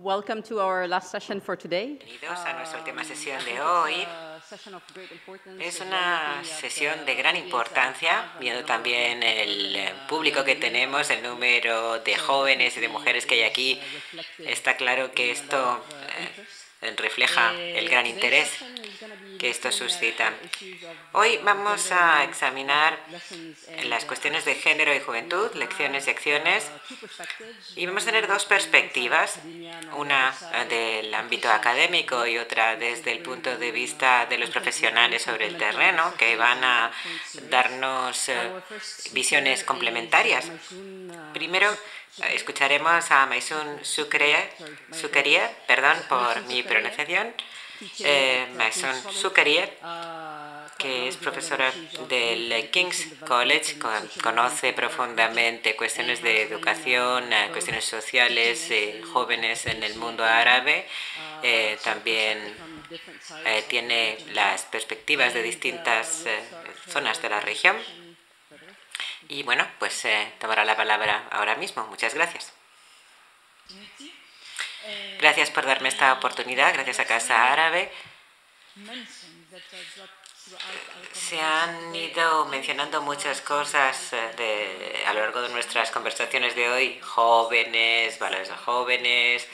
Welcome to our last session for today. Bienvenidos a nuestra última sesión de hoy. Es una sesión de gran importancia, viendo también el eh, público que tenemos, el número de jóvenes y de mujeres que hay aquí. Está claro que esto eh, refleja el gran interés que esto suscita. Hoy vamos a examinar las cuestiones de género y juventud, lecciones y acciones, y vamos a tener dos perspectivas, una del ámbito académico y otra desde el punto de vista de los profesionales sobre el terreno, que van a darnos eh, visiones complementarias. Primero, escucharemos a Maisun Sukeria, perdón por mi pronunciación, eh, Mason que es profesora del King's College, conoce profundamente cuestiones de educación, eh, cuestiones sociales, eh, jóvenes en el mundo árabe. Eh, también tiene las perspectivas de distintas zonas de la región. Y bueno, pues tomará la palabra ahora mismo. Muchas gracias. Gracias por darme esta oportunidad, gracias a Casa Árabe. Se han ido mencionando muchas cosas eh, a lo largo de nuestras conversaciones de hoy, jóvenes, valores de jóvenes.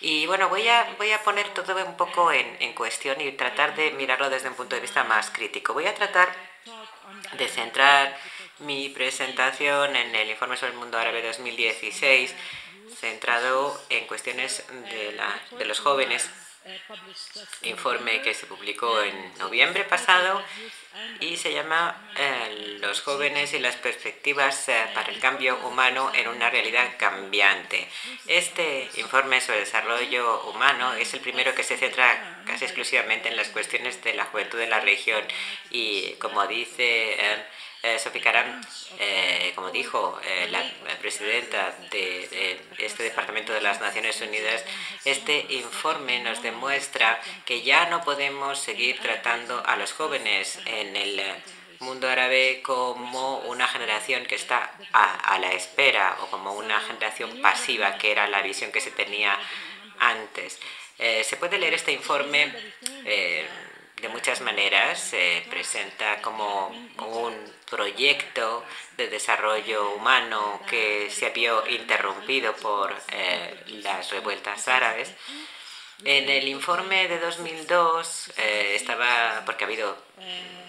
Y bueno, voy a, voy a poner todo un poco en, en cuestión y tratar de mirarlo desde un punto de vista más crítico. Voy a tratar de centrar mi presentación en el informe sobre el mundo árabe 2016 centrado en cuestiones de, la, de los jóvenes, informe que se publicó en noviembre pasado y se llama eh, Los jóvenes y las perspectivas eh, para el cambio humano en una realidad cambiante. Este informe sobre desarrollo humano es el primero que se centra casi exclusivamente en las cuestiones de la juventud en la región y como dice... Eh, eh, Sophie eh, como dijo eh, la presidenta de, este Departamento de las Naciones Unidas, este informe nos demuestra que ya no podemos seguir tratando a los jóvenes en el mundo árabe como una generación que está a, la espera o como una generación pasiva, que era la visión que se tenía antes. se puede leer este informe de muchas maneras, se presenta como un proyecto de desarrollo humano que se había interrumpido por eh, las revueltas árabes. En el informe de 2002 eh, estaba, porque ha habido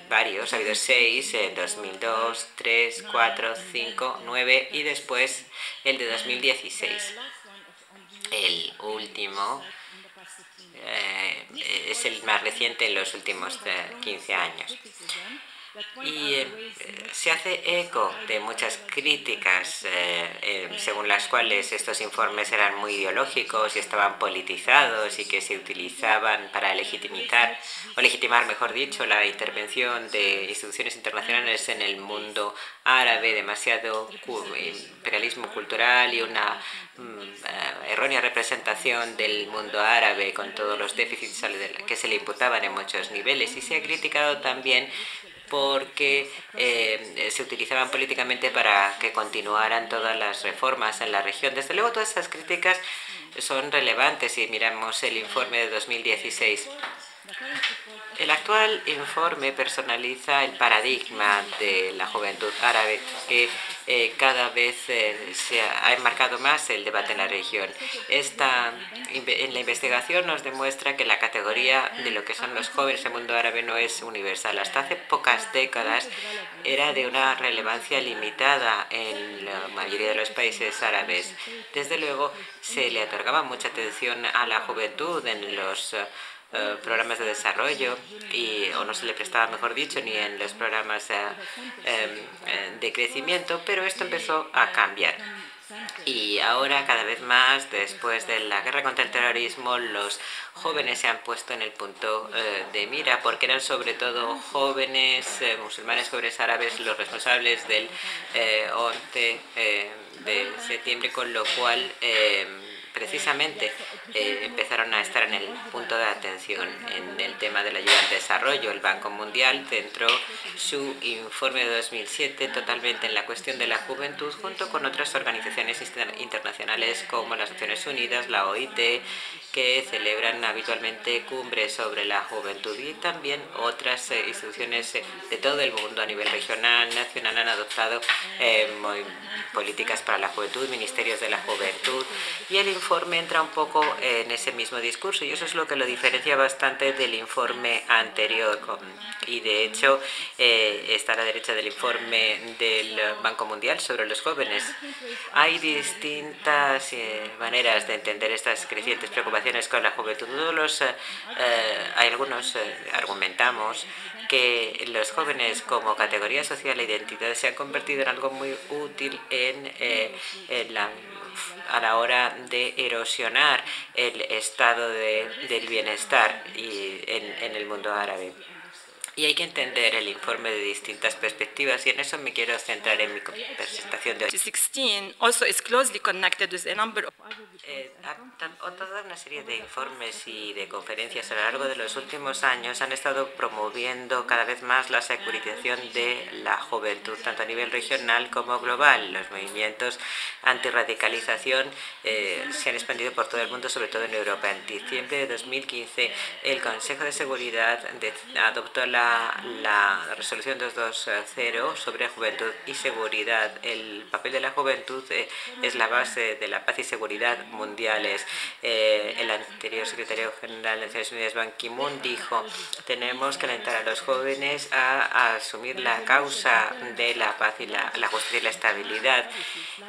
varios, ha habido seis, en 2002, 3, 4, 5, 9 y después el de 2016. El último eh, es el más reciente en los últimos 15 años y eh, se hace eco de muchas críticas eh, eh, según las cuales estos informes eran muy ideológicos y estaban politizados y que se utilizaban para legitimizar o legitimar, mejor dicho, la intervención de instituciones internacionales en el mundo árabe, demasiado imperialismo cultural y una mm, errónea representación del mundo árabe con todos los déficits que se le imputaban en muchos niveles. Y se ha criticado también porque eh, se utilizaban políticamente para que continuaran todas las reformas en la región. Desde luego, todas esas críticas son relevantes si miramos el informe de 2016. El actual informe personaliza el paradigma de la juventud árabe que eh, cada vez eh, se ha enmarcado más el debate en la región. Esta, en la investigación nos demuestra que la categoría de lo que son los jóvenes en el mundo árabe no es universal. Hasta hace pocas décadas era de una relevancia limitada en la mayoría de los países árabes. Desde luego se le otorgaba mucha atención a la juventud en los eh, programas de desarrollo y o no se le prestaba, mejor dicho, ni en los programas eh, em, eh, de crecimiento, pero esto empezó a cambiar. Y ahora cada vez más, después de la guerra contra el terrorismo, los jóvenes se han puesto en el punto de mira, porque eran sobre todo jóvenes musulmanes, jóvenes árabes, los responsables del 11 de septiembre, con lo cual em, precisamente eh, empezaron a estar en el punto de atención en el tema de la ayuda al desarrollo. El Banco Mundial centró su informe de 2007 totalmente en la cuestión de la juventud junto con otras organizaciones internacionales como las Naciones Unidas, la OIT, que celebran habitualmente cumbres sobre la juventud y también otras eh, instituciones eh, de todo el mundo a nivel regional, nacional han adoptado políticas para la juventud, ministerios de la juventud y el informe entra un poco en ese mismo discurso y eso es lo que lo diferencia bastante del informe anterior y de hecho eh, está a la derecha del informe del Banco Mundial sobre los jóvenes. Hay distintas eh, maneras de entender estas crecientes preocupaciones con la juventud. Los, eh, hay algunos argumentamos que los jóvenes como categoría social e identidad se han convertido en algo muy útil en la a la hora de erosionar el estado de, del bienestar y en, en el mundo árabe. Y hay que entender el informe de distintas perspectivas y en eso me quiero centrar en mi presentación de hoy. Eh, toda una serie de informes y de conferencias a lo largo de los últimos años han estado promoviendo cada vez más la securitización de la juventud, tanto a nivel regional como global. Los movimientos antirradicalización eh, se han expandido por todo el mundo, sobre todo en Europa. En diciembre de 2015, el Consejo de Seguridad adoptó la la, resolución 220 sobre juventud y seguridad. El papel de la juventud eh, es la base de la paz y seguridad mundiales. Eh, el anterior secretario general de Naciones Unidas, Ban Ki-moon, dijo tenemos que alentar a los jóvenes a, asumir la causa de la paz y la, justicia y la estabilidad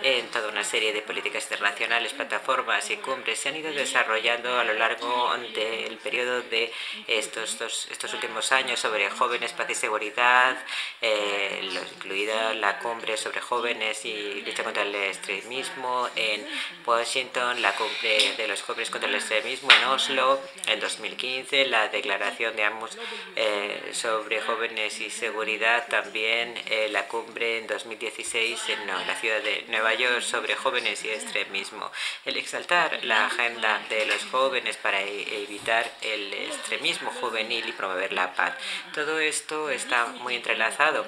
en toda una serie de políticas internacionales, plataformas y cumbres se han ido desarrollando a lo largo del periodo de estos, estos, estos últimos años sobre jóvenes, paz y seguridad, eh, incluida la cumbre sobre jóvenes y lucha contra el extremismo en Washington, la cumbre de los jóvenes contra el extremismo en Oslo en 2015, la declaración de ambos eh, sobre jóvenes y seguridad, también eh, la cumbre en 2016 en la ciudad de Nueva York sobre jóvenes y extremismo. El exaltar la agenda de los jóvenes para e-, evitar el extremismo juvenil y promover la paz. Todo esto está muy entrelazado.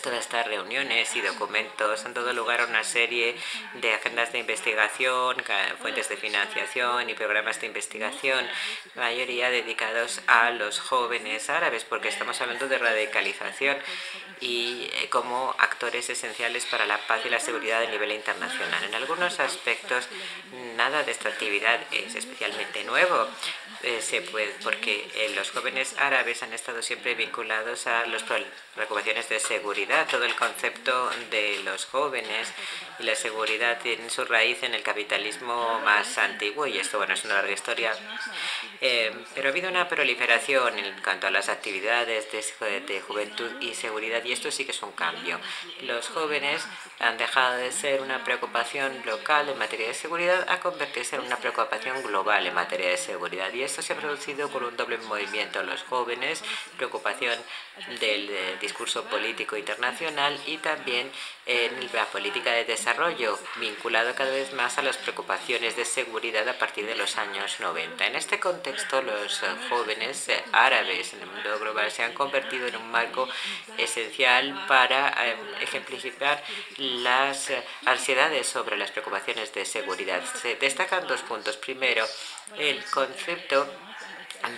Todas estas reuniones y documentos han dado lugar a una serie de agendas de investigación, fuentes de financiación y programas de investigación, mayoría dedicados a los jóvenes árabes, porque estamos hablando de radicalización y eh, como actores esenciales para la paz y la seguridad a nivel internacional. En algunos aspectos, nada de esta actividad es especialmente nuevo, eh, se puede, porque eh, los jóvenes árabes han estado siempre vinculados a las preocupaciones de seguridad. Todo el concepto de los jóvenes y la seguridad tiene su raíz en el capitalismo más antiguo y esto bueno es una larga historia. Eh, pero ha habido una proliferación en cuanto a las actividades de, de juventud y seguridad y esto sí que es un cambio. Los jóvenes han dejado de ser una preocupación local en materia de seguridad a convertirse en una preocupación global en materia de seguridad y esto se ha producido con un doble movimiento. Los jóvenes, preocupación del eh, discurso político internacional y también en la política de desarrollo, vinculado cada vez más a las preocupaciones de seguridad a partir de los años 90. En este contexto, los eh, jóvenes eh, árabes en el mundo global se han convertido en un marco esencial para ejemplificar las ansiedades sobre las preocupaciones de seguridad. Se destacan dos puntos. Primero, el concepto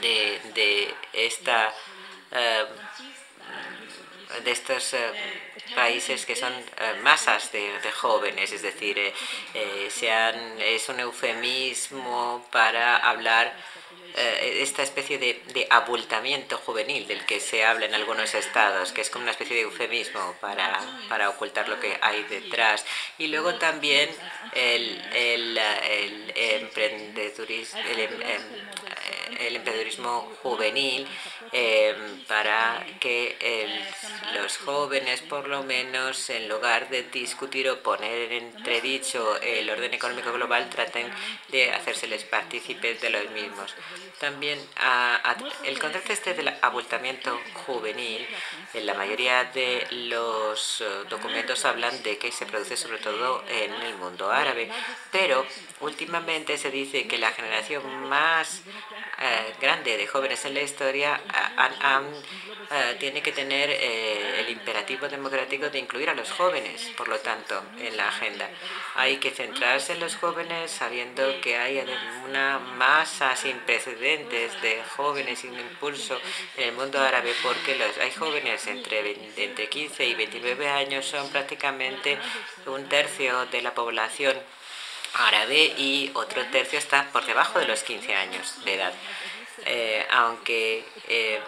de, de esta de estos eh, países que son eh, masas de, jóvenes, es decir, eh, sean, es un eufemismo para hablar esta especie de, de, abultamiento juvenil del que se habla en algunos estados, que es como una especie de eufemismo para, para ocultar lo que hay detrás. Y luego también el, el, el el emprendedurismo juvenil em, para que los jóvenes, por lo menos, en lugar de discutir o poner en entredicho el orden económico global, traten de hacérseles partícipes de los mismos. También el concepto este del abultamiento juvenil, en la mayoría de los eh, documentos hablan de que se produce sobre todo en el mundo árabe, pero últimamente se dice que la generación más eh, grande de jóvenes en la historia eh, tiene que tener eh, el imperativo democrático de incluir a los jóvenes, por lo tanto, en la agenda. Hay que centrarse en los jóvenes sabiendo que hay una masa sin precedentes de jóvenes sin impulso en el mundo árabe porque los, hay jóvenes entre, entre 15 y 29 años, son prácticamente un tercio de la población árabe y otro tercio está por debajo de los 15 años de edad. Eh, aunque eh,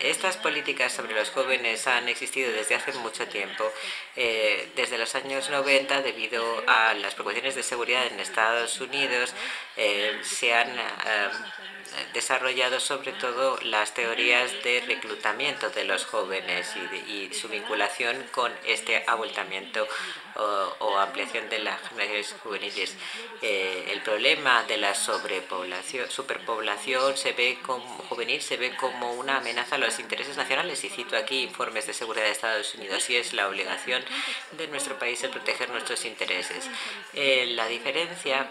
estas políticas sobre los jóvenes han existido desde hace mucho tiempo, eh, desde los años 90, debido a las preocupaciones de seguridad en Estados Unidos, se han desarrollado sobre todo las teorías de reclutamiento de los jóvenes y, su vinculación con este abultamiento o, ampliación de las generaciones juveniles. Eh, el problema de la sobrepoblación, superpoblación se ve como, juvenil se ve como una amenaza a los intereses nacionales y cito aquí informes de seguridad de Estados Unidos y es la obligación de nuestro país de proteger nuestros intereses. Eh, la diferencia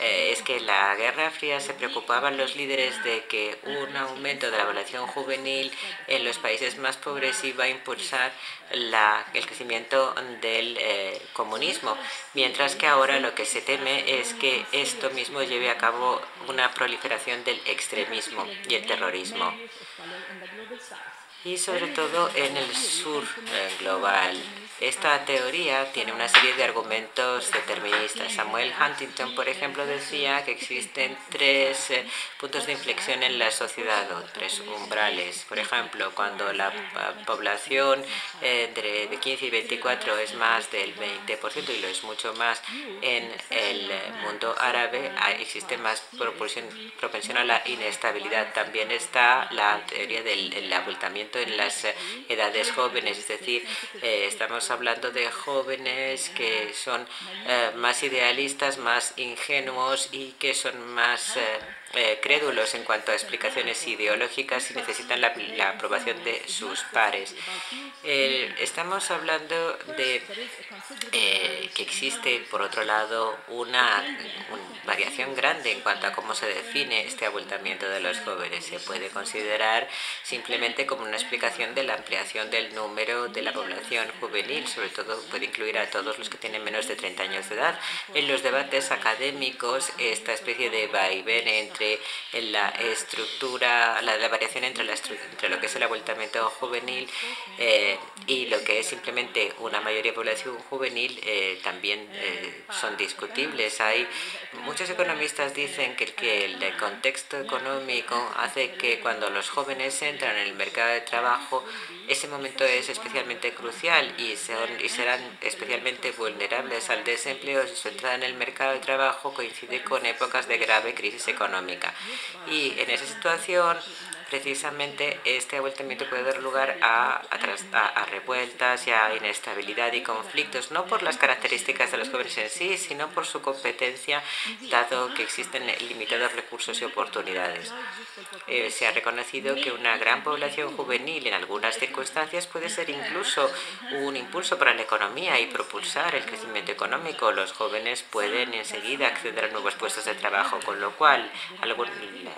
eh, es que en la Guerra Fría se preocupaban los líderes de que un aumento de la población juvenil en los países más pobres iba a impulsar el crecimiento del eh, comunismo, mientras que ahora lo que se teme es que esto mismo lleve a cabo una proliferación del extremismo y el terrorismo y sobre todo en el sur eh, global. Esta teoría tiene una serie de argumentos deterministas. Samuel Huntington, por ejemplo, decía que existen tres eh, puntos de inflexión en la sociedad o tres umbrales. Por ejemplo, cuando la población entre de 15 y 24 es más del 20% y lo es mucho más en el mundo árabe, existe más propensión a la inestabilidad. También está la teoría del abultamiento en las eh, edades jóvenes, es decir, eh, estamos hablando de jóvenes que son eh, más idealistas, más ingenuos y que son más eh, crédulos en cuanto a explicaciones ideológicas y necesitan la, aprobación de sus pares. estamos hablando de eh, que existe, por otro lado, una, variación grande en cuanto a cómo se define este abultamiento de los jóvenes. Se puede considerar simplemente como una explicación de la ampliación del número de la población juvenil, sobre todo puede incluir a todos los que tienen menos de 30 años de edad. En los debates académicos, esta especie de vaivén entre en la estructura, la, variación entre, la, entre lo que es el abultamiento juvenil eh, y lo que es simplemente una mayoría de población juvenil eh, también eh, son discutibles. Hay muchos economistas dicen que, que el contexto económico hace que cuando los jóvenes entran en el mercado de trabajo, ese momento es especialmente crucial y, son, y serán especialmente vulnerables al desempleo si su entrada en el mercado de trabajo coincide con épocas de grave crisis económica. Y en esa situación precisamente este abultamiento puede dar lugar a, a, revueltas y a inestabilidad y conflictos, no por las características de los jóvenes en sí, sino por su competencia, dado que existen limitados recursos y oportunidades. Eh, se ha reconocido que una gran población juvenil en algunas circunstancias puede ser incluso un impulso para la economía y propulsar el crecimiento económico. Los jóvenes pueden enseguida acceder a nuevos puestos de trabajo, con lo cual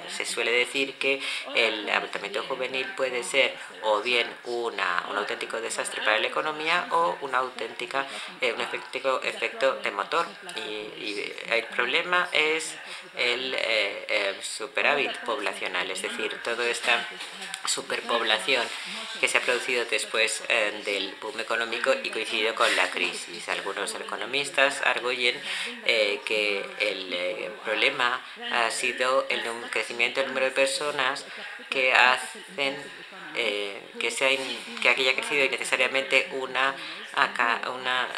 se suele decir que el el abultamiento juvenil puede ser o bien una, un auténtico desastre para la economía o una auténtica, eh, un efecto, efecto de motor. Y, el problema es el eh, superávit poblacional, es decir, toda esta superpoblación que se ha producido después eh, del boom económico y coincidido con la crisis. Algunos economistas arguyen que el problema ha sido el crecimiento del número de personas que hacen eh, que, sea que haya crecido innecesariamente una, una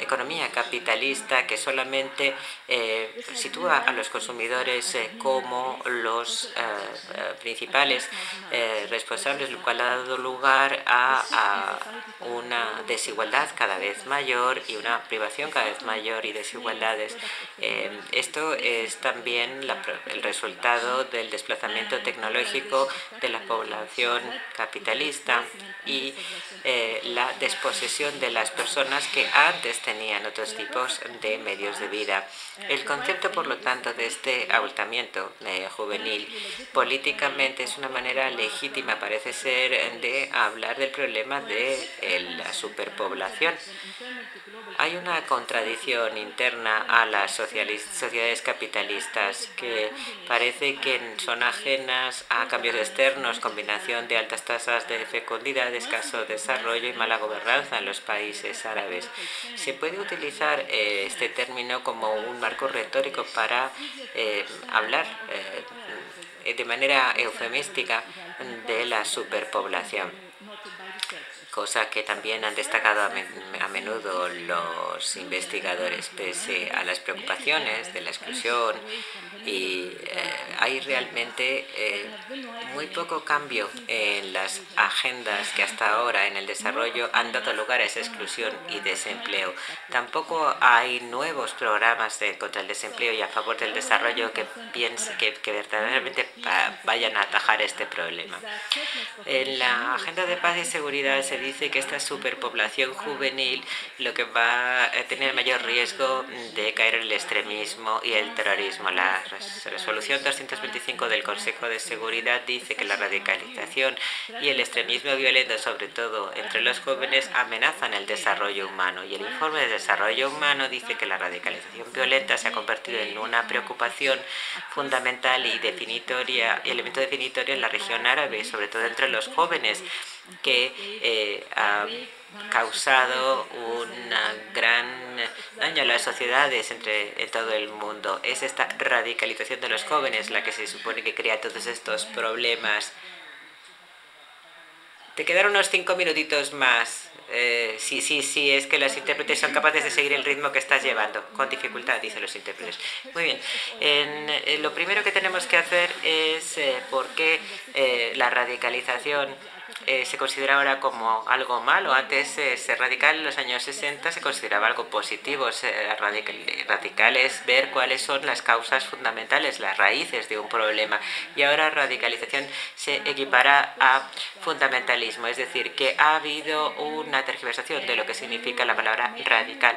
economía capitalista que solamente eh, sitúa a los consumidores eh, como los eh, principales responsables, lo cual ha dado lugar a, una desigualdad cada vez mayor y una privación cada vez mayor y desigualdades. esto es también el resultado del desplazamiento tecnológico de la población capitalista y la desposesión de las personas que antes tenían otros tipos de medios de vida. El concepto, por lo tanto, de este abultamiento eh, juvenil políticamente es una manera legítima, parece ser, de hablar del problema de eh, la superpoblación. Hay una contradicción interna a las sociedades capitalistas que parece que son ajenas a cambios externos, combinación de altas tasas de fecundidad, escaso desarrollo y mala gobernanza en los países árabes. Se puede utilizar eh, este término como un marco retórico para eh, hablar eh, de manera eufemística de la superpoblación cosa que también han destacado a menudo los investigadores, pese a las preocupaciones de la exclusión y eh, hay realmente eh, muy poco cambio en las agendas que hasta ahora en el desarrollo han dado lugar a esa exclusión y desempleo. Tampoco hay nuevos programas de, contra el desempleo y a favor del desarrollo que, piense, que, que verdaderamente vayan a atajar este problema. En la agenda de paz y seguridad se dice que esta superpoblación juvenil lo que va a tener mayor riesgo de caer en el extremismo y el terrorismo. La resolución 225 del Consejo de Seguridad dice que la radicalización y el extremismo violento, sobre todo entre los jóvenes, amenazan el desarrollo humano. Y el informe de desarrollo humano dice que la radicalización violenta se ha convertido en una preocupación fundamental y definitoria, elemento definitorio en la región árabe, sobre todo entre los jóvenes que eh, ha causado un gran daño a las sociedades entre en todo el mundo. Es esta radicalización de los jóvenes la que se supone que crea todos estos problemas. Te quedaron unos cinco minutitos más. Eh, sí, sí, sí, es que los intérpretes son capaces de seguir el ritmo que estás llevando, con dificultad, dicen los intérpretes. Muy bien, eh, lo primero que tenemos que hacer es eh, por qué la radicalización eh, se considera ahora como algo malo. Antes eh, ser radical en los años 60 se consideraba algo positivo. Ser radical, es ver cuáles son las causas fundamentales, las raíces de un problema. Y ahora radicalización se equipara a fundamentalismo, es decir, que ha habido una tergiversación de lo que significa la palabra radical.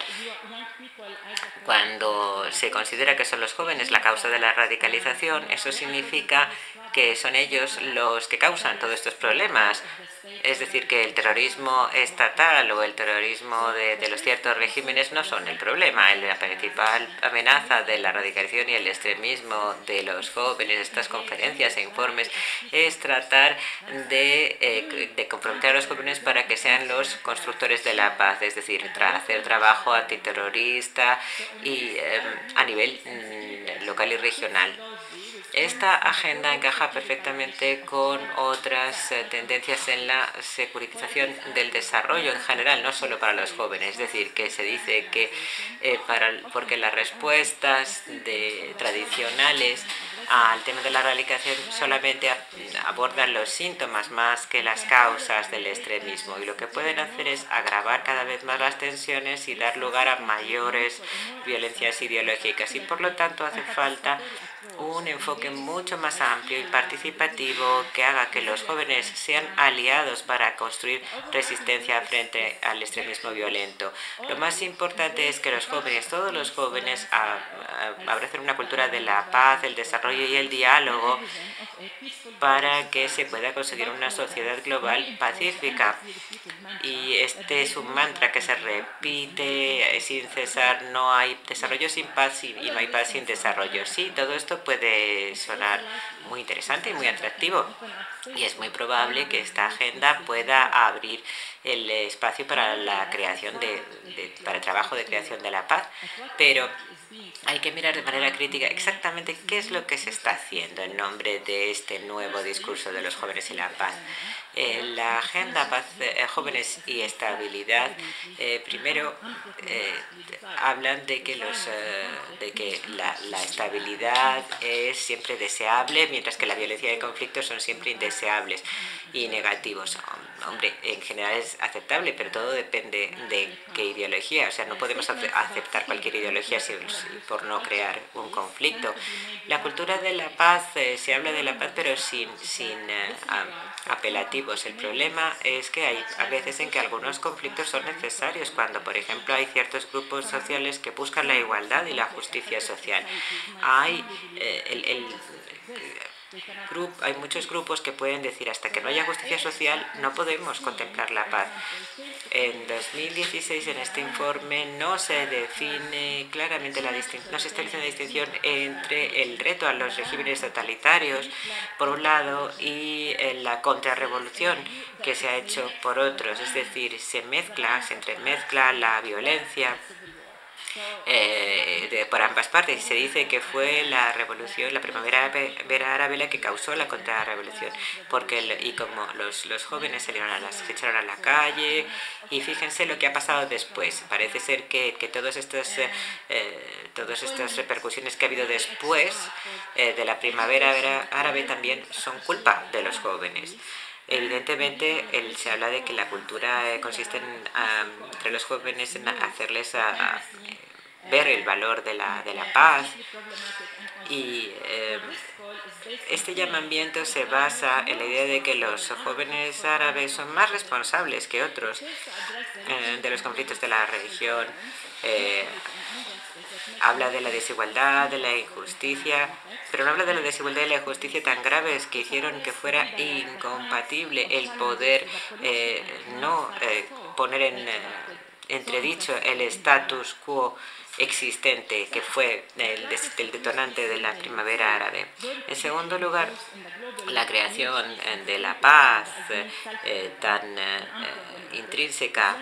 Cuando se considera que son los jóvenes la causa de la radicalización, eso significa que son ellos los que causan todos estos problemas. Es decir, que el terrorismo estatal o el terrorismo de, los ciertos regímenes no son el problema. La principal amenaza de la radicalización y el extremismo de los jóvenes, estas conferencias e informes, es tratar de, eh, comprometer a los jóvenes para que sean los constructores de la paz, es decir, hacer trabajo antiterrorista y em, a nivel mm, local y regional. Esta agenda encaja perfectamente con otras eh, tendencias en la securitización del desarrollo en general, no solo para los jóvenes. Es decir, que se dice que eh, para, porque las respuestas de, tradicionales al tema de la erradicación solamente abordan los síntomas más que las causas del extremismo y lo que pueden hacer es agravar cada vez más las tensiones y dar lugar a mayores violencias ideológicas y por lo tanto hace falta un enfoque mucho más amplio y participativo que haga que los jóvenes sean aliados para construir resistencia frente al extremismo violento. Lo más importante es que los jóvenes, todos los jóvenes, abracen una cultura de la paz, el desarrollo y el diálogo para que se pueda conseguir una sociedad global pacífica. Y este es un mantra que se repite sin cesar, no hay desarrollo sin paz y no hay paz sin desarrollo. Sí, todo esto puede sonar muy interesante y muy atractivo y es muy probable que esta agenda pueda abrir el espacio para la creación de, para el trabajo de creación de la paz, pero hay que mirar de manera crítica exactamente qué es lo que se está haciendo en nombre de este nuevo discurso de los jóvenes y la paz. Eh, la Agenda eh, Jóvenes y Estabilidad, eh, primero hablan de que, los, de que la, estabilidad es siempre deseable, mientras que la violencia y el conflicto son siempre indeseables y negativos. Hombre, en general es aceptable, pero todo depende de qué ideología. O sea, no podemos aceptar cualquier ideología por no crear un conflicto. La cultura de la paz, se habla de la paz, pero sin, sin apelativos. El problema es que hay a veces en que algunos conflictos son necesarios, cuando, por ejemplo, hay ciertos grupos sociales que buscan la igualdad y la justicia social. Hay eh, el hay muchos grupos que pueden decir hasta que no haya justicia social no podemos contemplar la paz. En 2016 en este informe no se define claramente la distinción, no se establece la distinción entre el reto a los regímenes totalitarios por un lado y la contrarrevolución que se ha hecho por otros, es decir, se mezcla, se entremezcla la violencia eh, de, por ambas partes. Se dice que fue la revolución, la primavera árabe la que causó la contrarrevolución, porque y como los, los jóvenes salieron a las, se echaron a la calle y fíjense lo que ha pasado después. Parece ser que, que todos estos, eh, eh, todas estas repercusiones que ha habido después de la primavera árabe también son culpa de los jóvenes. Evidentemente, él, se habla de que la cultura consiste en, entre los jóvenes en hacerles a ver el valor de la, de la paz. Y eh, este llamamiento se basa en la idea de que los jóvenes árabes son más responsables que otros eh, de los conflictos de la región. Eh, habla de la desigualdad, de la injusticia, pero no habla de la desigualdad y la injusticia tan graves que hicieron que fuera incompatible el poder no poner en entredicho el status quo existente que fue el, detonante de la primavera árabe. En segundo lugar, la creación eh, de la paz eh, tan eh, intrínseca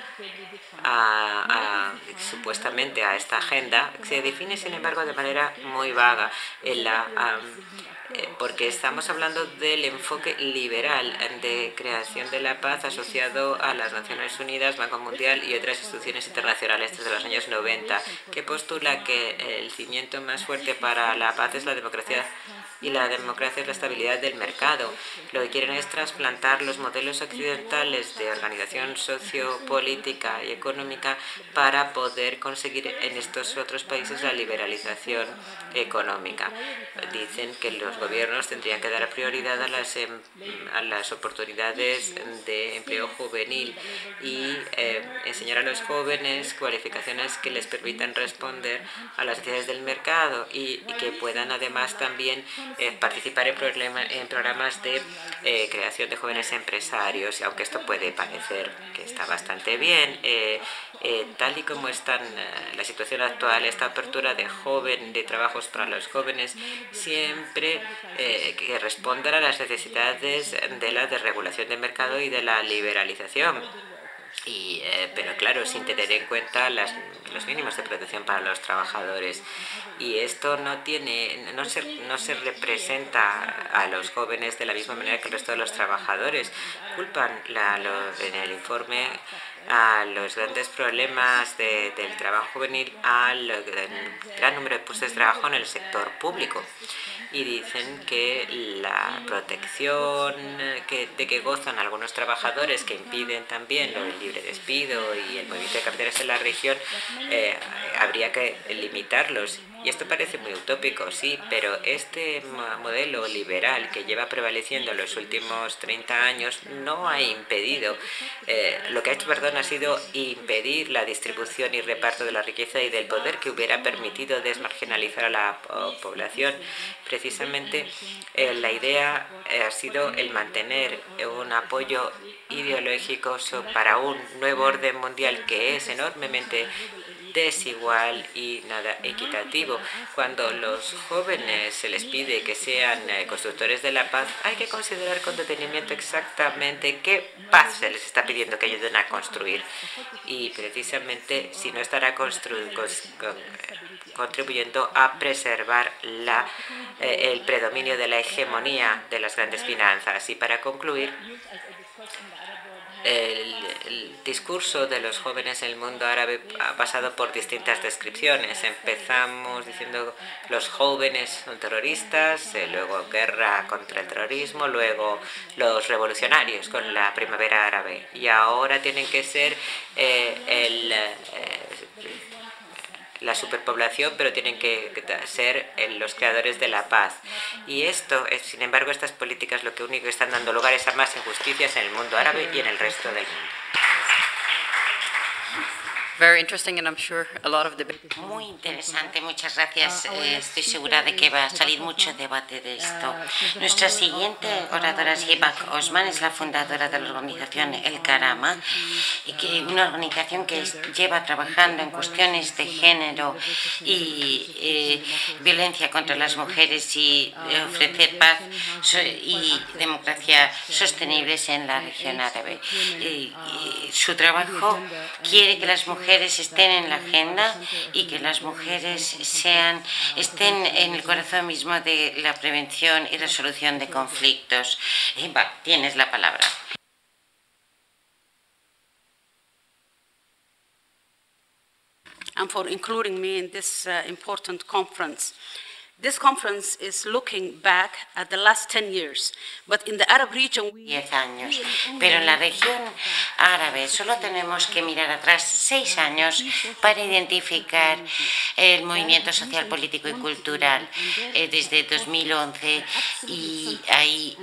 a, supuestamente a esta agenda se define sin embargo de manera muy vaga en la eh, porque estamos hablando del enfoque liberal de creación de la paz asociado a las Naciones Unidas, Banco Mundial y otras instituciones internacionales desde los años 90, que postula que el cimiento más fuerte para la paz es la democracia y la democracia es la estabilidad del mercado. Lo que quieren es trasplantar los modelos occidentales de organización sociopolítica y económica para poder conseguir en estos otros países la liberalización económica. Dicen que los gobiernos tendrían que dar prioridad a las, em, a las oportunidades de empleo juvenil y eh, enseñar a los jóvenes cualificaciones que les permitan responder a las necesidades del mercado y, y que puedan además también eh, participar en, programas de eh, creación de jóvenes empresarios, aunque esto puede parecer que está bastante bien, eh, tal y como está la situación actual, esta apertura de joven, de trabajos para los jóvenes, siempre que respondan a las necesidades de la desregulación del mercado y de la liberalización y, eh, pero claro, sin tener en cuenta las, los mínimos de protección para los trabajadores. Y esto no, tiene, no, se, no se representa a los jóvenes de la misma manera que el resto de los trabajadores. Culpan la, en el informe a los grandes problemas de, del trabajo juvenil al gran número de puestos de trabajo en el sector público. Y dicen que la protección que, de que gozan algunos trabajadores que impiden también el libre despido y el movimiento de capitales en la región, eh, habría que limitarlos y esto parece muy utópico, sí, pero este modelo liberal que lleva prevaleciendo los últimos 30 años no ha impedido, eh, lo que ha hecho, perdón, ha sido impedir la distribución y reparto de la riqueza y del poder que hubiera permitido desmarginalizar a la población. Precisamente eh, la idea eh, ha sido el mantener un apoyo ideológico para un nuevo orden mundial que es enormemente desigual y nada equitativo. Cuando los jóvenes se les pide que sean eh, constructores de la paz, hay que considerar con detenimiento exactamente qué paz se les está pidiendo que ayuden a construir. Y precisamente si no estará contribuyendo a preservar eh, el predominio de la hegemonía de las grandes finanzas. Y para concluir, el, discurso de los jóvenes en el mundo árabe ha pasado por distintas descripciones. Empezamos diciendo los jóvenes son terroristas, eh, luego guerra contra el terrorismo, luego los revolucionarios con la primavera árabe. Y ahora tienen que ser eh, el, eh, la superpoblación, pero tienen que ser los creadores de la paz. Y esto, sin embargo, estas políticas lo que único están dando lugar es a más injusticias en el mundo árabe y en el resto del mundo. Muy interesante, muchas gracias. Eh, estoy segura de que va a salir mucho debate de esto. Nuestra siguiente oradora es Hibak Osman, es la fundadora de la organización El Karama, y que una organización que lleva trabajando en cuestiones de género y eh, violencia contra las mujeres y eh, ofrecer paz y democracia sostenibles en la región árabe. su trabajo quiere que las mujeres mujeres estén en la agenda y que las mujeres sean, estén en el corazón mismo de la prevención y resolución de conflictos. Va, tienes la palabra. and for including me in this uh, important conference. This conference is looking back at the last 10 years, but in the Arab region we 10 años, pero en la región árabe solo tenemos que mirar atrás 6 años para identificar el movimiento social, político y cultural eh, desde 2011 y ahí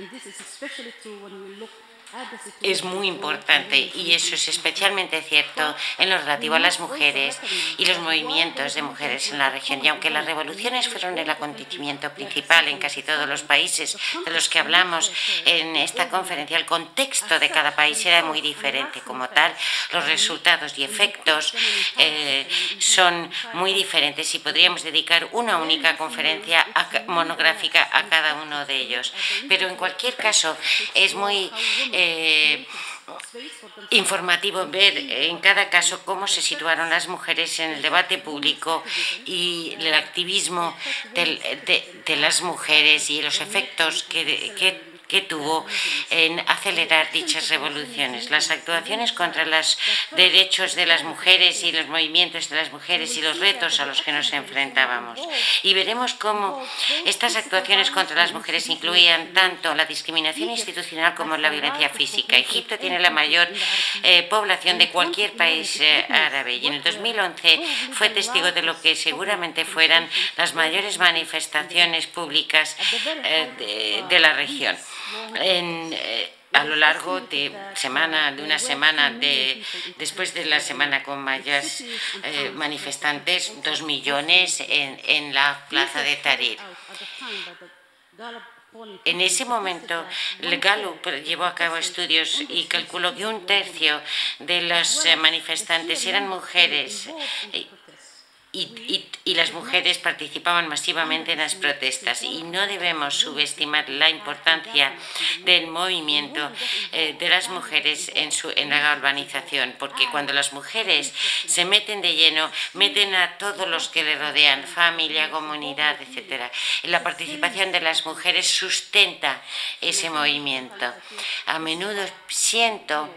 es muy importante y eso es especialmente cierto en lo relativo a las mujeres y los movimientos de mujeres en la región. Y aunque las revoluciones fueron el acontecimiento principal en casi todos los países de los que hablamos en esta conferencia, el contexto de cada país era muy diferente. Como tal, los resultados y efectos eh, son muy diferentes y podríamos dedicar una única conferencia monográfica a cada uno de ellos. Pero en cualquier caso, es muy... Eh, informativo ver en cada caso cómo se situaron las mujeres en el debate público y el activismo de, las mujeres y los efectos que, que que tuvo en acelerar dichas revoluciones. Las actuaciones contra los derechos de las mujeres y los movimientos de las mujeres y los retos a los que nos enfrentábamos. Y veremos cómo estas actuaciones contra las mujeres incluían tanto la discriminación institucional como la violencia física. Egipto tiene la mayor eh, población de cualquier país eh, árabe y en el 2011 fue testigo de lo que seguramente fueran las mayores manifestaciones públicas eh, de la región en, eh, a lo largo de semana de una semana de después de la semana con mayores eh, manifestantes dos millones en, en la plaza de Tahrir en ese momento, el Gallup llevó a cabo estudios y calculó que un tercio de los eh, manifestantes eran mujeres y, las mujeres participaban masivamente en las protestas y no debemos subestimar la importancia del movimiento eh, de las mujeres en, su, en la urbanización, porque cuando las mujeres se meten de lleno, meten a todos los que le rodean, familia, comunidad, etc. La participación de las mujeres sustenta ese movimiento. A menudo siento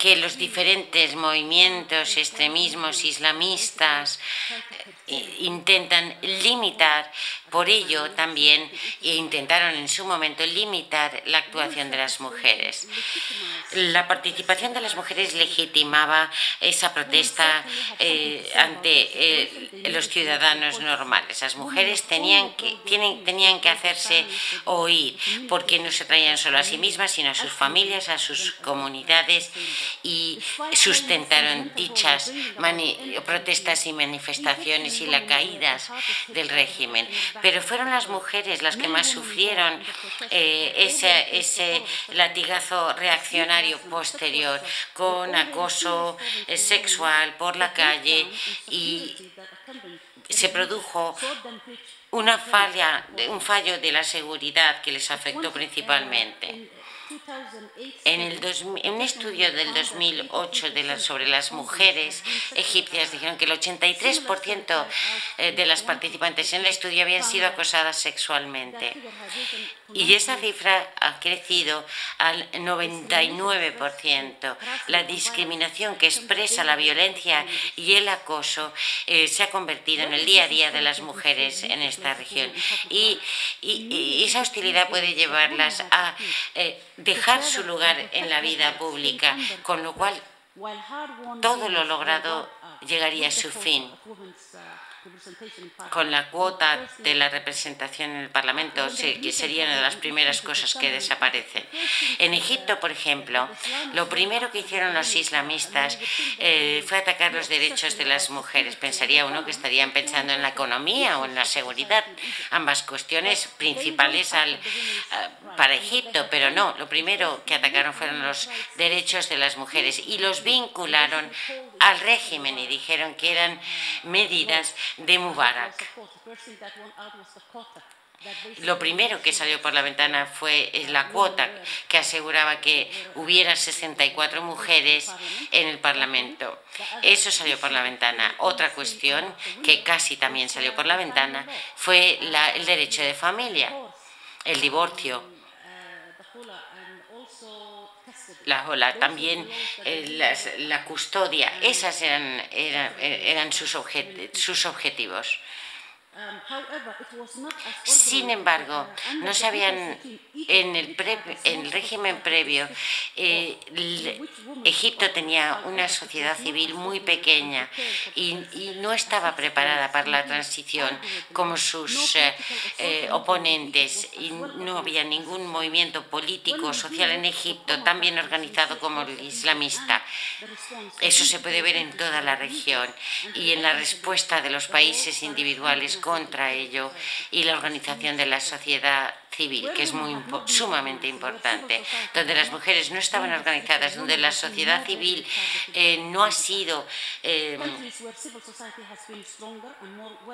que los diferentes movimientos extremismos islamistas intentan limitar, por ello también intentaron en su momento limitar la actuación de las mujeres. La participación de las mujeres legitimaba esa protesta eh, ante eh, los ciudadanos normales. Las mujeres tenían que, tenían que hacerse oír porque no se traían solo a sí mismas, sino a sus familias, a sus comunidades y sustentaron dichas protestas y manifestaciones y las caídas del régimen. pero fueron las mujeres las que más sufrieron eh, ese, ese latigazo reaccionario posterior con acoso eh, sexual por la calle y se produjo una falla, un fallo de la seguridad que les afectó principalmente. En, un estudio del 2008 de sobre las mujeres egipcias dijeron que el 83% eh, de las participantes en el estudio habían sido acosadas sexualmente. Y esa cifra ha crecido al 99%. La discriminación que expresa la violencia y el acoso eh, se ha convertido en el día a día de las mujeres en esta región. Y, esa hostilidad puede llevarlas a eh, dejar su lugar en la vida pública, con lo cual todo lo logrado llegaría a su fin con la cuota de la representación en el Parlamento, que sería una de las primeras cosas que desaparecen. En Egipto, por ejemplo, lo primero que hicieron los islamistas eh, fue atacar los derechos de las mujeres. Pensaría uno que estarían pensando en la economía o en la seguridad, ambas cuestiones principales al, para Egipto, pero no, lo primero que atacaron fueron los derechos de las mujeres y los vincularon al régimen y dijeron que eran medidas de Mubarak. Lo primero que salió por la ventana fue la cuota que aseguraba que hubiera 64 mujeres en el Parlamento. Eso salió por la ventana. Otra cuestión que casi también salió por la ventana fue el derecho de familia, el divorcio la ola, también eh, la custodia, esas eran, eran, eran sus, sus objetivos. Sin embargo, no sabían en el, en el régimen previo, eh, Egipto tenía una sociedad civil muy pequeña y, no estaba preparada para la transición como sus eh, eh, oponentes y no había ningún movimiento político o social en Egipto tan bien organizado como el islamista. Eso se puede ver en toda la región y en la respuesta de los países individuales contra ello y la organización de la sociedad civil, que es muy sumamente importante, donde las mujeres no estaban organizadas, donde la sociedad civil eh, no ha sido eh,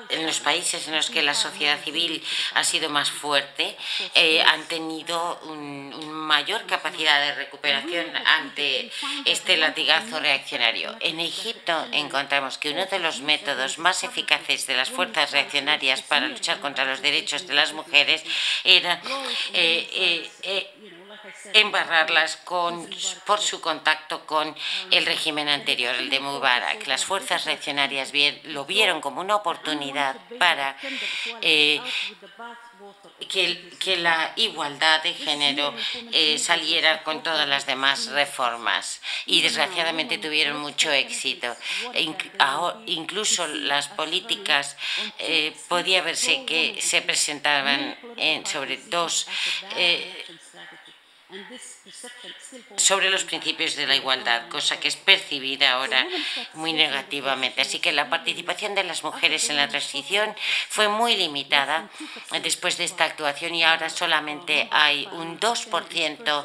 en los países en los que la sociedad civil ha sido más fuerte, eh, han tenido una mayor capacidad de recuperación ante este latigazo reaccionario. En Egipto encontramos que uno de los métodos más eficaces de las fuerzas reaccionarias para luchar contra los derechos de las mujeres era eh, eh, eh, embarrarlas con, por su contacto con el régimen anterior, el de Mubarak. Las fuerzas reaccionarias lo vieron como una oportunidad para que, la igualdad de género eh, saliera con todas las demás reformas y desgraciadamente tuvieron mucho éxito. incluso las políticas eh, podía verse que se presentaban en, sobre dos eh, sobre los principios de la igualdad, cosa que es percibida ahora muy negativamente. Así que la participación de las mujeres en la transición fue muy limitada después de esta actuación y ahora solamente hay un 2%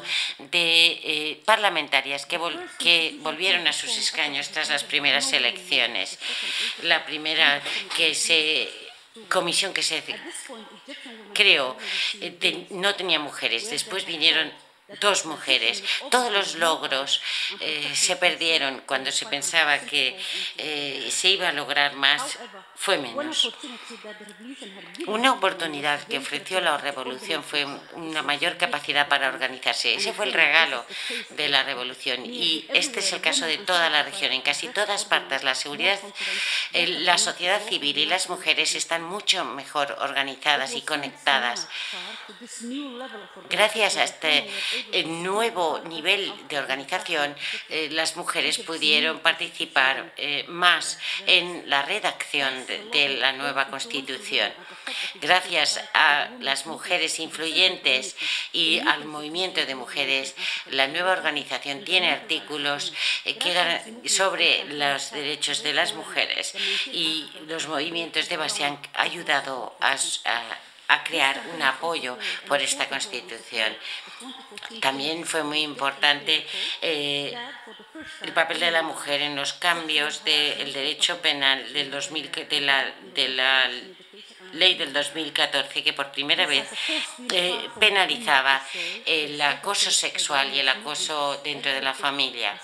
de eh, parlamentarias que, volvieron a sus escaños tras las primeras elecciones. La primera que se comisión que se creó eh, no tenía mujeres. Después vinieron dos mujeres. Todos los logros eh, se perdieron cuando se pensaba que eh, se iba a lograr más, fue menos. Una oportunidad que ofreció la revolución fue una mayor capacidad para organizarse. Ese fue el regalo de la revolución y este es el caso de toda la región. En casi todas partes la seguridad, la sociedad civil y las mujeres están mucho mejor organizadas y conectadas. Gracias a este nuevo nivel de organización, eh, las mujeres pudieron participar eh, más en la redacción de, la nueva Constitución. Gracias a las mujeres influyentes y al movimiento de mujeres, la nueva organización tiene artículos que, sobre los derechos de las mujeres y los movimientos de base han ayudado a crear un apoyo por esta Constitución. También fue muy importante eh, el papel de la mujer en los cambios del derecho penal del 2000, de la, de la ley del 2014 que por primera vez eh, penalizaba el acoso sexual y el acoso dentro de la familia.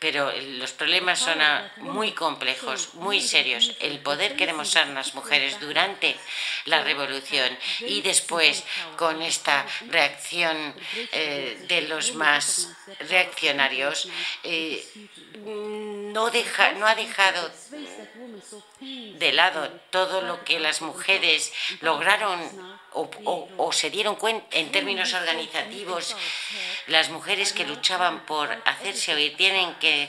Pero los problemas son muy complejos, muy serios. El poder que demostraron las mujeres durante la revolución y después con esta reacción eh, de los más reaccionarios eh, no, deja, no ha dejado de lado todo lo que las mujeres lograron o, se dieron cuenta en términos organizativos, las mujeres que luchaban por hacerse oír tienen que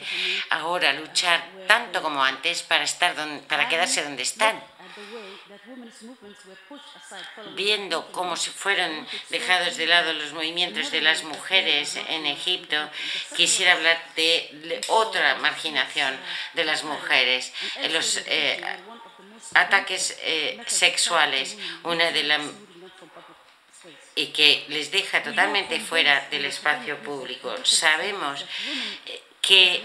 ahora luchar tanto como antes para, estar para quedarse donde están viendo cómo se fueron dejados de lado los movimientos de las mujeres en Egipto, quisiera hablar de otra marginación de las mujeres, los eh, ataques eh, sexuales, una de las y que les deja totalmente fuera del espacio público. Sabemos que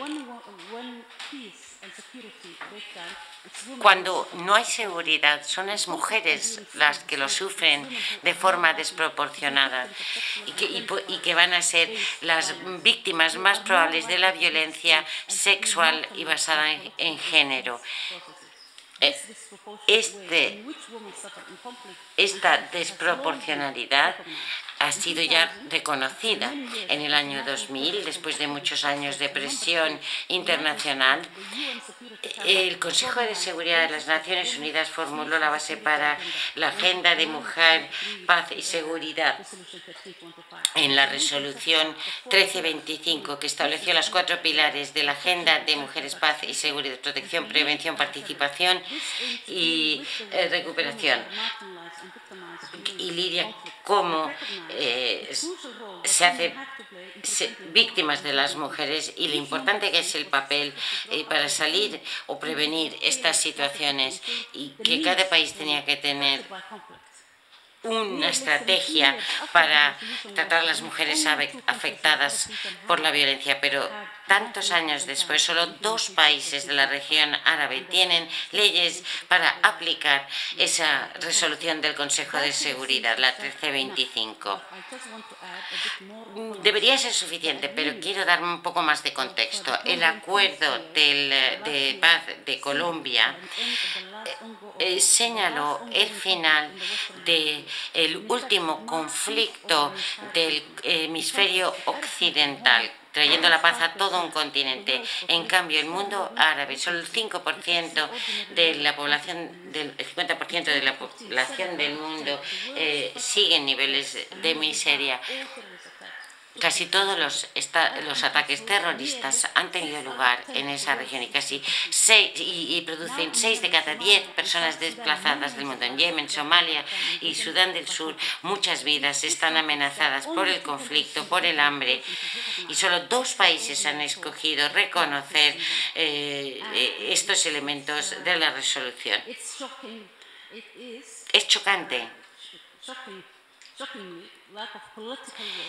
cuando no hay seguridad, son las mujeres las que lo sufren de forma desproporcionada y que, van a ser las víctimas más probables de la violencia sexual y basada en género. Eh, este, esta desproporcionalidad ha sido ya reconocida en el año 2000, después de muchos años de presión internacional. El Consejo de Seguridad de las Naciones Unidas formuló la base para la Agenda de Mujer, Paz y Seguridad en la resolución 1325, que estableció los cuatro pilares de la Agenda de Mujeres, Paz y Seguridad, protección, prevención, participación y eh, recuperación. Y Lidia, cómo eh, se hace víctimas de las mujeres y lo importante que es el papel eh, para salir o prevenir estas situaciones y que cada país tenía que tener una estrategia para tratar a las mujeres afectadas por la violencia, pero tantos años después, solo dos países de la región árabe tienen leyes para aplicar esa resolución del Consejo de Seguridad, la 1325. Debería ser suficiente, pero quiero dar un poco más de contexto. El acuerdo de paz de Colombia eh, señaló el final del último conflicto del hemisferio occidental trayendo la paz a todo un continente. En cambio, el mundo árabe, solo el 5% de la población, del 50% de la población del mundo eh, sigue en niveles de miseria. Casi todos los, ataques terroristas han tenido lugar en esa región y casi seis, y, producen seis de cada diez personas desplazadas del mundo. En Yemen, Somalia y Sudán del Sur, muchas vidas están amenazadas por el conflicto, por el hambre, y solo dos países han escogido reconocer eh, eh, estos elementos de la resolución. Es chocante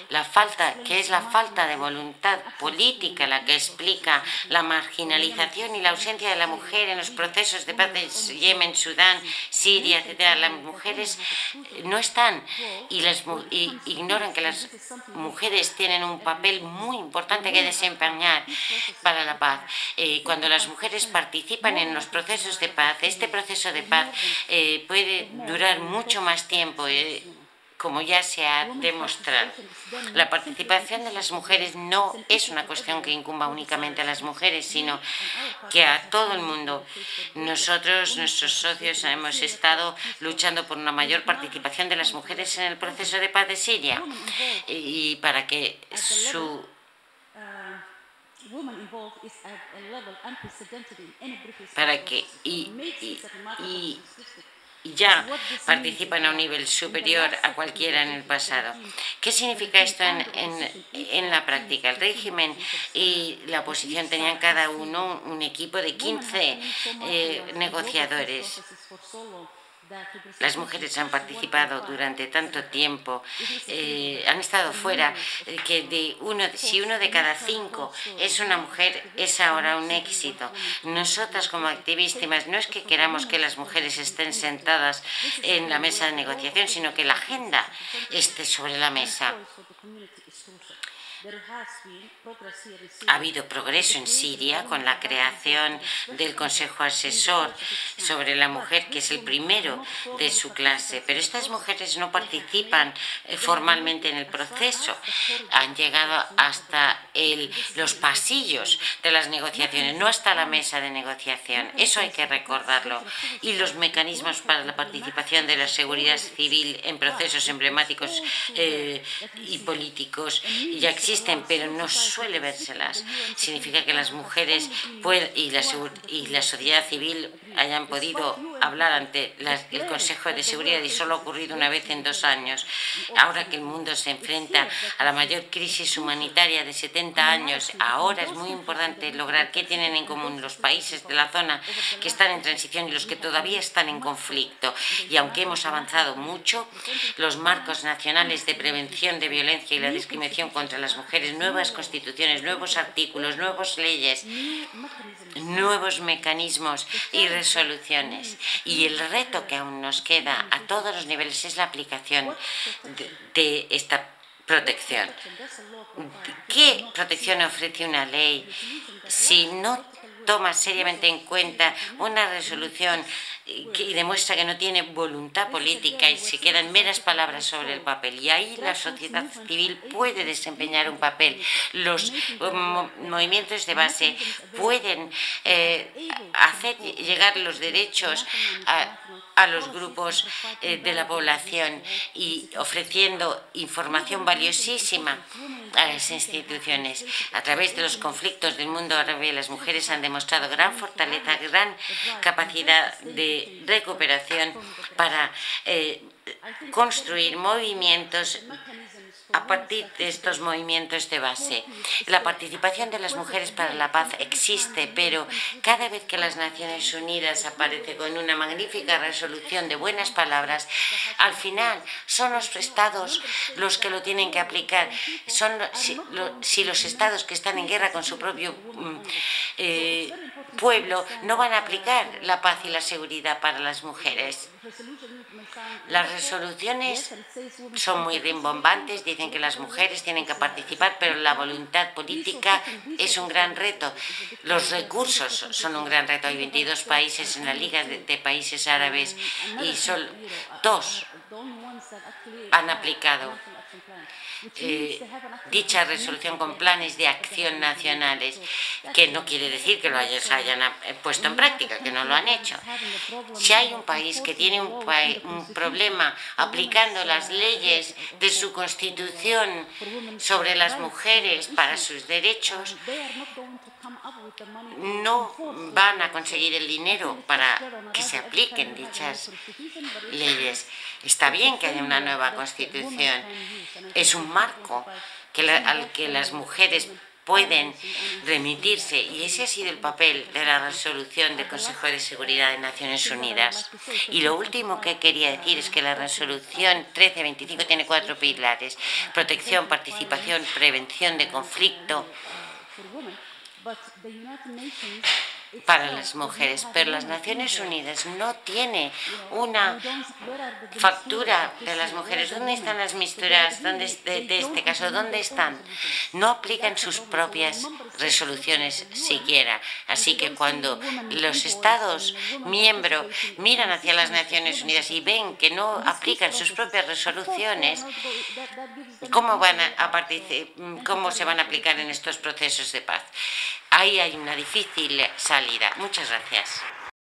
la falta, que es la falta de voluntad política la que explica la marginalización y la ausencia de la mujer en los procesos de paz en Yemen, Sudán, Siria, etc. Las mujeres no están y, las, ignoran que las mujeres tienen un papel muy importante que desempeñar para la paz. Eh, cuando las mujeres participan en los procesos de paz, este proceso de paz eh, puede durar mucho más tiempo. Eh, como ya se ha demostrado. La participación de las mujeres no es una cuestión que incumba únicamente a las mujeres, sino que a todo el mundo. Nosotros, nuestros socios, hemos estado luchando por una mayor participación de las mujeres en el proceso de paz de Siria y para que su para que y, y, ya participan a un nivel superior a cualquiera en el pasado. ¿Qué significa esto en, en, la práctica? El régimen y la oposición tenían cada uno un equipo de 15 eh, negociadores las mujeres han participado durante tanto tiempo, eh, han estado fuera, eh, que de uno, si uno de cada cinco es una mujer, es ahora un éxito. Nosotras como activistas no es que queramos que las mujeres estén sentadas en la mesa de negociación, sino que la agenda esté sobre la mesa. Ha habido progreso en Siria con la creación del Consejo Asesor sobre la Mujer, que es el primero de su clase, pero estas mujeres no participan eh, formalmente en el proceso. Han llegado hasta los pasillos de las negociaciones, no hasta la mesa de negociación. Eso hay que recordarlo. Y los mecanismos para la participación de la seguridad civil en procesos emblemáticos eh, y políticos ya existen pero no suele vérselas. Significa que las mujeres y, la, y la sociedad civil hayan podido hablar ante el Consejo de Seguridad y solo ha ocurrido una vez en dos años. Ahora que el mundo se enfrenta a la mayor crisis humanitaria de 70 años, ahora es muy importante lograr qué tienen en común los países de la zona que están en transición y los que todavía están en conflicto. Y aunque hemos avanzado mucho, los marcos nacionales de prevención de violencia y la discriminación contra las mujeres, nuevas constituciones, nuevos artículos, nuevas leyes, nuevos mecanismos y resoluciones. Y el reto que aún nos queda a todos los niveles es la aplicación de, esta protección. ¿Qué protección ofrece una ley si no toma seriamente en cuenta una resolución y demuestra que no tiene voluntad política y se quedan meras palabras sobre el papel. Y ahí la sociedad civil puede desempeñar un papel. Los movimientos de base pueden eh, hacer llegar los derechos a, a los grupos eh, de la población y ofreciendo información valiosísima a las instituciones. A través de los conflictos del mundo árabe, las mujeres han demostrado gran fortaleza, gran capacidad de recuperación para eh, construir movimientos a partir de estos movimientos de base. La participación de las mujeres para la paz existe, pero cada vez que las Naciones Unidas aparece con una magnífica resolución de buenas palabras, al final son los estados los que lo tienen que aplicar. Son si, los estados que están en guerra con su propio mm, eh, pueblo no van a aplicar la paz y la seguridad para las mujeres. Las resoluciones son muy rimbombantes, dicen que las mujeres tienen que participar, pero la voluntad política es un gran reto. Los recursos son un gran reto. Hay 22 países en la Liga de, Países Árabes y solo dos han aplicado eh, dicha resolución con planes de acción nacionales, que no quiere decir que lo hayan eh, puesto en práctica, que no lo han hecho. Si hay un país que tiene un, un problema aplicando las leyes de su constitución sobre las mujeres para sus derechos, no van a conseguir el dinero para que se apliquen dichas leyes. Está bien que haya una nueva constitución. Es un marco al que las mujeres pueden remitirse y ese ha sido el papel de la resolución del Consejo de Seguridad de Naciones Unidas. Y lo último que quería decir es que la resolución 1325 tiene cuatro pilares, protección, participación, prevención de conflicto para las mujeres, pero las Naciones Unidas no tiene una factura de las mujeres. ¿Dónde están las misturas ¿Dónde, de, este caso? ¿Dónde están? No aplican sus propias resoluciones siquiera. Así que cuando los Estados miembros miran hacia las Naciones Unidas y ven que no aplican sus propias resoluciones, ¿cómo, van a, participar, cómo se van a aplicar en estos procesos de paz? Ahí hay una difícil salida. Muchas gracias.